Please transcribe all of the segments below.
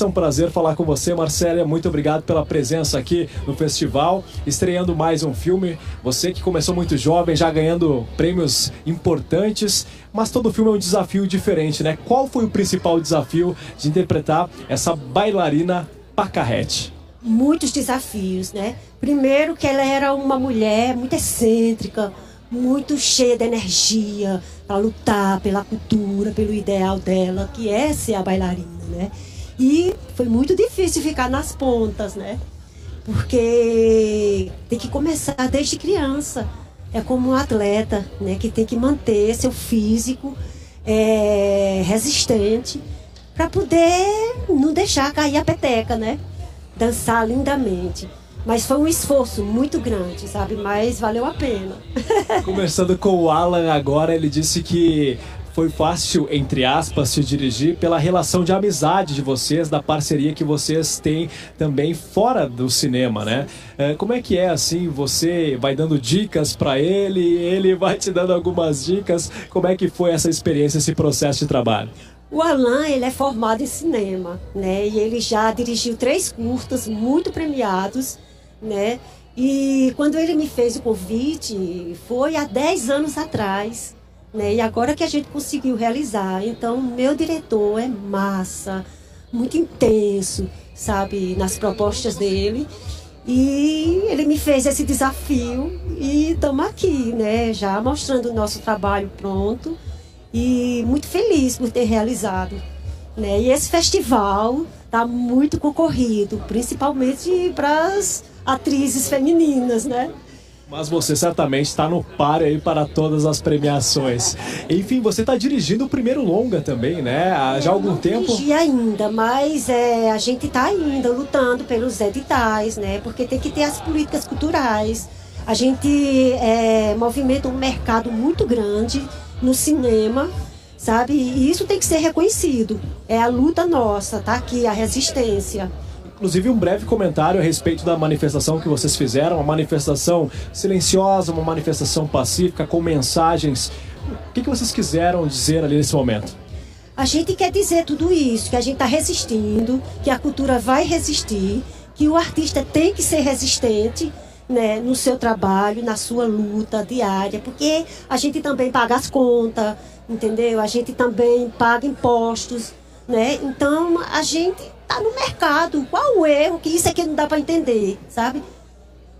É um prazer falar com você, Marcélia. Muito obrigado pela presença aqui no festival, estreando mais um filme. Você que começou muito jovem, já ganhando prêmios importantes, mas todo filme é um desafio diferente, né? Qual foi o principal desafio de interpretar essa bailarina Pacarrete? Muitos desafios, né? Primeiro que ela era uma mulher muito excêntrica, muito cheia de energia para lutar pela cultura, pelo ideal dela, que é ser a bailarina, né? E foi muito difícil ficar nas pontas, né? Porque tem que começar desde criança. É como um atleta, né? Que tem que manter seu físico é, resistente para poder não deixar cair a peteca, né? Dançar lindamente. Mas foi um esforço muito grande, sabe? Mas valeu a pena. Conversando com o Alan agora, ele disse que foi fácil, entre aspas, se dirigir pela relação de amizade de vocês, da parceria que vocês têm também fora do cinema, né? É, como é que é assim? Você vai dando dicas para ele, ele vai te dando algumas dicas. Como é que foi essa experiência, esse processo de trabalho? O Alan, ele é formado em cinema, né? E ele já dirigiu três curtas muito premiados, né? E quando ele me fez o convite, foi há 10 anos atrás. Né? E agora que a gente conseguiu realizar. Então, meu diretor é massa, muito intenso, sabe, nas propostas dele. E ele me fez esse desafio e estamos aqui, né? Já mostrando o nosso trabalho pronto e muito feliz por ter realizado. Né? E esse festival está muito concorrido, principalmente para as atrizes femininas, né? Mas você certamente está no par aí para todas as premiações. Enfim, você está dirigindo o primeiro longa também, né? Há já há algum tempo. dirigi ainda, mas é, a gente está ainda lutando pelos editais, né? Porque tem que ter as políticas culturais. A gente é, movimenta um mercado muito grande no cinema, sabe? E isso tem que ser reconhecido. É a luta nossa, tá aqui, a resistência. Inclusive, um breve comentário a respeito da manifestação que vocês fizeram, uma manifestação silenciosa, uma manifestação pacífica, com mensagens. O que, que vocês quiseram dizer ali nesse momento? A gente quer dizer tudo isso, que a gente está resistindo, que a cultura vai resistir, que o artista tem que ser resistente né, no seu trabalho, na sua luta diária, porque a gente também paga as contas, entendeu? A gente também paga impostos, né? Então a gente tá no mercado. Qual o erro? Que isso aqui não dá para entender, sabe?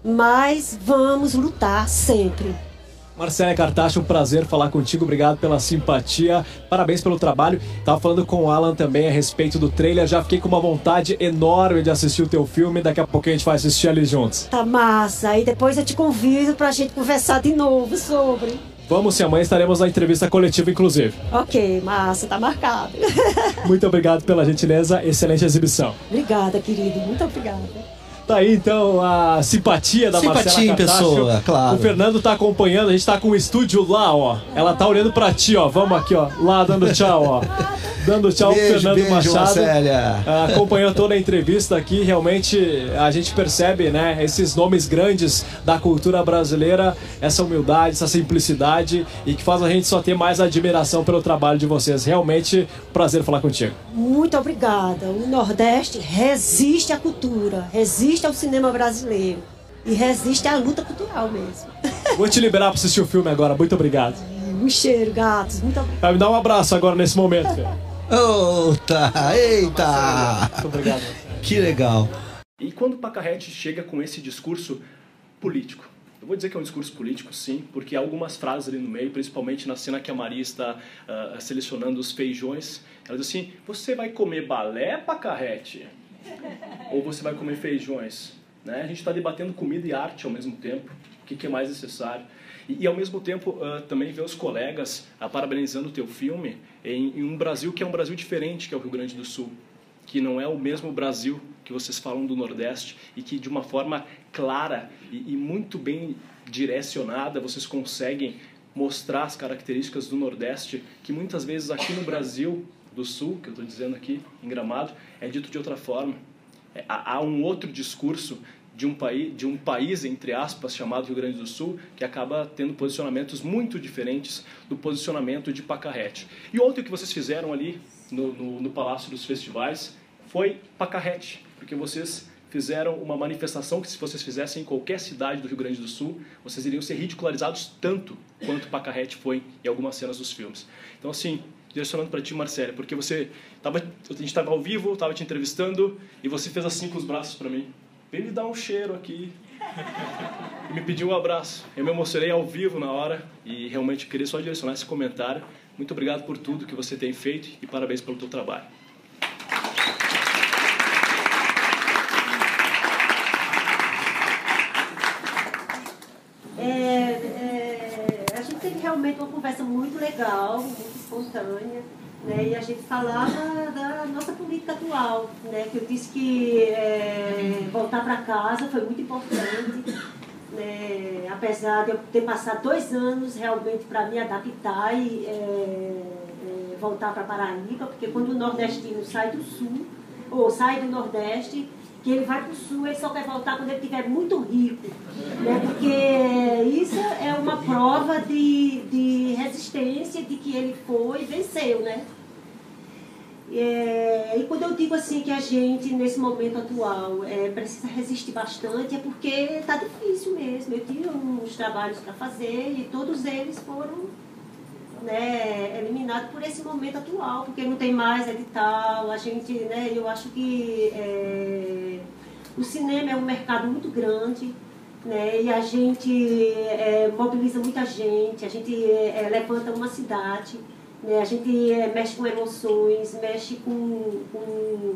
Mas vamos lutar sempre. Marcela Cartacho, um prazer falar contigo. Obrigado pela simpatia. Parabéns pelo trabalho. Tava falando com o Alan também a respeito do trailer. Já fiquei com uma vontade enorme de assistir o teu filme. Daqui a pouquinho a gente vai assistir ali juntos. Tá massa. E depois eu te convido pra gente conversar de novo sobre. Vamos, se amanhã estaremos na entrevista coletiva, inclusive. Ok, massa, tá marcado. Muito obrigado pela gentileza. Excelente exibição. obrigada, querido. Muito obrigada. Tá aí então a simpatia da Simpatia Marcela em pessoa, claro. O Fernando tá acompanhando, a gente tá com o estúdio lá, ó. Ela tá olhando pra ti, ó. Vamos aqui, ó. Lá dando tchau, ó. Dando tchau pro Beijo, Fernando beijo, Machado. Marcélia. Ah, acompanhou toda a entrevista aqui, realmente a gente percebe, né, esses nomes grandes da cultura brasileira, essa humildade, essa simplicidade e que faz a gente só ter mais admiração pelo trabalho de vocês. Realmente, um prazer falar contigo. Muito obrigada. O Nordeste resiste à cultura, resiste ao cinema brasileiro e resiste à luta cultural mesmo. Vou te liberar pra assistir o filme agora. Muito obrigado. Um cheiro, gatos. Muito obrigada. Vai me dar um abraço agora nesse momento. filho. Outa, eita! Muito obrigado. Que legal. E quando o Pacarrete chega com esse discurso político? Eu vou dizer que é um discurso político, sim, porque há algumas frases ali no meio, principalmente na cena que a Maria está ah, selecionando os feijões. Ela diz assim: Você vai comer balé, Pacarrete? Ou você vai comer feijões? Né? A gente está debatendo comida e arte ao mesmo tempo. O que, que é mais necessário? E, e ao mesmo tempo ah, também ver os colegas ah, parabenizando o teu filme em, em um Brasil que é um Brasil diferente, que é o Rio Grande do Sul que não é o mesmo Brasil que vocês falam do Nordeste e que de uma forma clara e, e muito bem direcionada vocês conseguem mostrar as características do Nordeste que muitas vezes aqui no Brasil do Sul, que eu estou dizendo aqui em Gramado, é dito de outra forma. É, há um outro discurso de um país, de um país entre aspas chamado Rio Grande do Sul, que acaba tendo posicionamentos muito diferentes do posicionamento de Pacarrete. E ontem o que vocês fizeram ali no, no, no Palácio dos Festivais foi Pacarrete, porque vocês fizeram uma manifestação que se vocês fizessem em qualquer cidade do Rio Grande do Sul, vocês iriam ser ridicularizados tanto quanto Pacarrete foi em algumas cenas dos filmes. Então, assim, direcionando para ti, Marcelo, porque você tava, a gente estava ao vivo, estava te entrevistando e você fez assim com os braços para mim. Vem me dar um cheiro aqui. E me pediu um abraço. Eu me emocionei ao vivo na hora e realmente queria só direcionar esse comentário. Muito obrigado por tudo que você tem feito e parabéns pelo teu trabalho. realmente uma conversa muito legal, muito espontânea, né? E a gente falava da nossa política atual, né? Que eu disse que é, voltar para casa foi muito importante, né? Apesar de eu ter passado dois anos realmente para me adaptar e é, é, voltar para Paraíba, porque quando o nordestino sai do sul ou sai do nordeste que ele vai para o sul, ele só quer voltar quando ele estiver muito rico. Né? Porque isso é uma prova de, de resistência, de que ele foi e venceu, né? É, e quando eu digo assim que a gente, nesse momento atual, é, precisa resistir bastante, é porque está difícil mesmo. Eu tinha uns trabalhos para fazer e todos eles foram né, eliminado por esse momento atual, porque não tem mais edital, a gente, né, eu acho que é, o cinema é um mercado muito grande, né, e a gente é, mobiliza muita gente, a gente é, levanta uma cidade, né, a gente é, mexe com emoções, mexe com, com,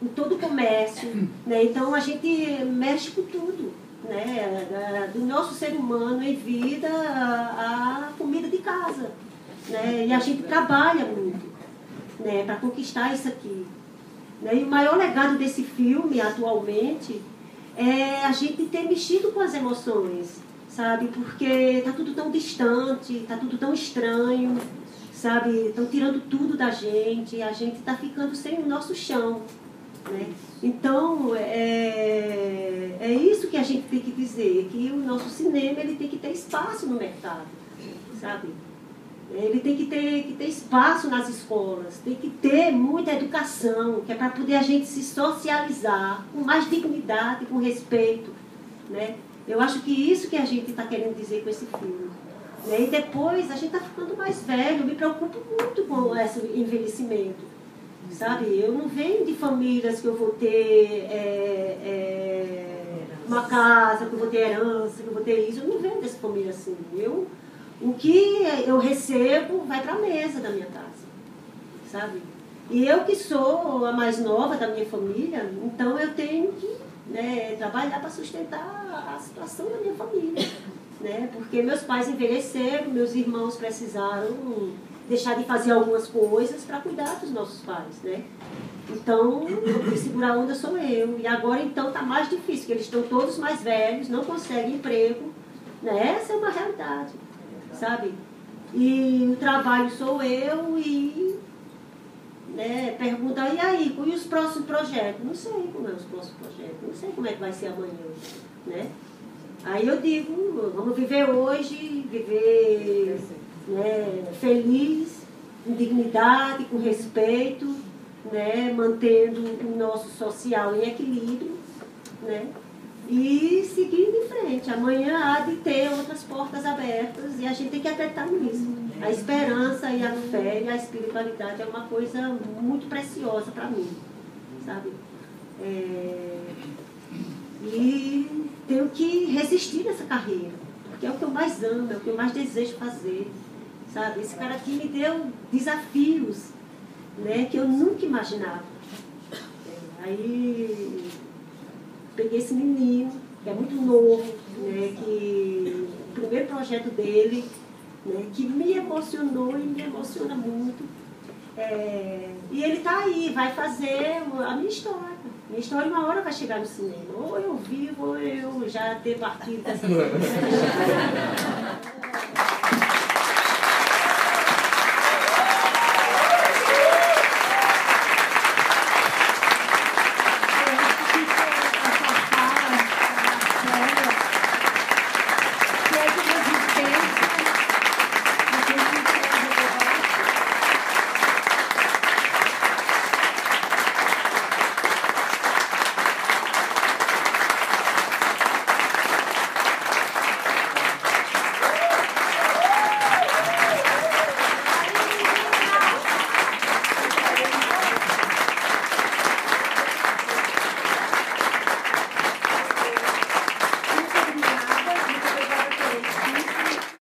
com todo o comércio, né, então a gente mexe com tudo. Né, do nosso ser humano em vida a comida de casa. Né? E a gente trabalha muito né, para conquistar isso aqui. Né? E o maior legado desse filme, atualmente, é a gente ter mexido com as emoções, sabe? Porque está tudo tão distante, está tudo tão estranho, sabe? Estão tirando tudo da gente, a gente está ficando sem o nosso chão. Né? Então, é, é isso que a gente tem que dizer, que o nosso cinema ele tem que ter espaço no mercado, sabe? Ele tem que ter, que ter espaço nas escolas, tem que ter muita educação, que é para poder a gente se socializar com mais dignidade, com respeito. Né? Eu acho que isso que a gente está querendo dizer com esse filme. Né? E depois a gente está ficando mais velho, eu me preocupo muito com esse envelhecimento. Sabe? Eu não venho de famílias que eu vou ter é, é, uma casa, que eu vou ter herança, que eu vou ter isso. Eu não venho dessa família assim. Eu o que eu recebo vai para a mesa da minha casa, sabe? E eu que sou a mais nova da minha família, então eu tenho que né, trabalhar para sustentar a situação da minha família, né? Porque meus pais envelheceram, meus irmãos precisaram deixar de fazer algumas coisas para cuidar dos nossos pais, né? Então, o segurar a onda sou eu. E agora, então, está mais difícil, porque eles estão todos mais velhos, não conseguem emprego. Né? Essa é uma realidade sabe? E o trabalho sou eu e né, pergunta, e aí, e os próximos projetos? Não sei como é os próximos projetos, não sei como é que vai ser amanhã, né? Aí eu digo, vamos viver hoje, viver né, feliz, com dignidade, com respeito, né, mantendo o nosso social em equilíbrio, né? E seguindo em frente. Amanhã há de ter outras portas abertas e a gente tem que acreditar nisso. A esperança e a fé e a espiritualidade é uma coisa muito preciosa para mim, sabe? É... E tenho que resistir nessa carreira, porque é o que eu mais amo, é o que eu mais desejo fazer, sabe? Esse cara aqui me deu desafios, né, que eu nunca imaginava. É, aí peguei esse menino, que é muito novo, né, que o primeiro projeto dele, né, que me emocionou e me emociona muito. É, e ele está aí, vai fazer a minha história. Minha história uma hora vai chegar no cinema. Ou eu vivo, ou eu já ter partido dessa.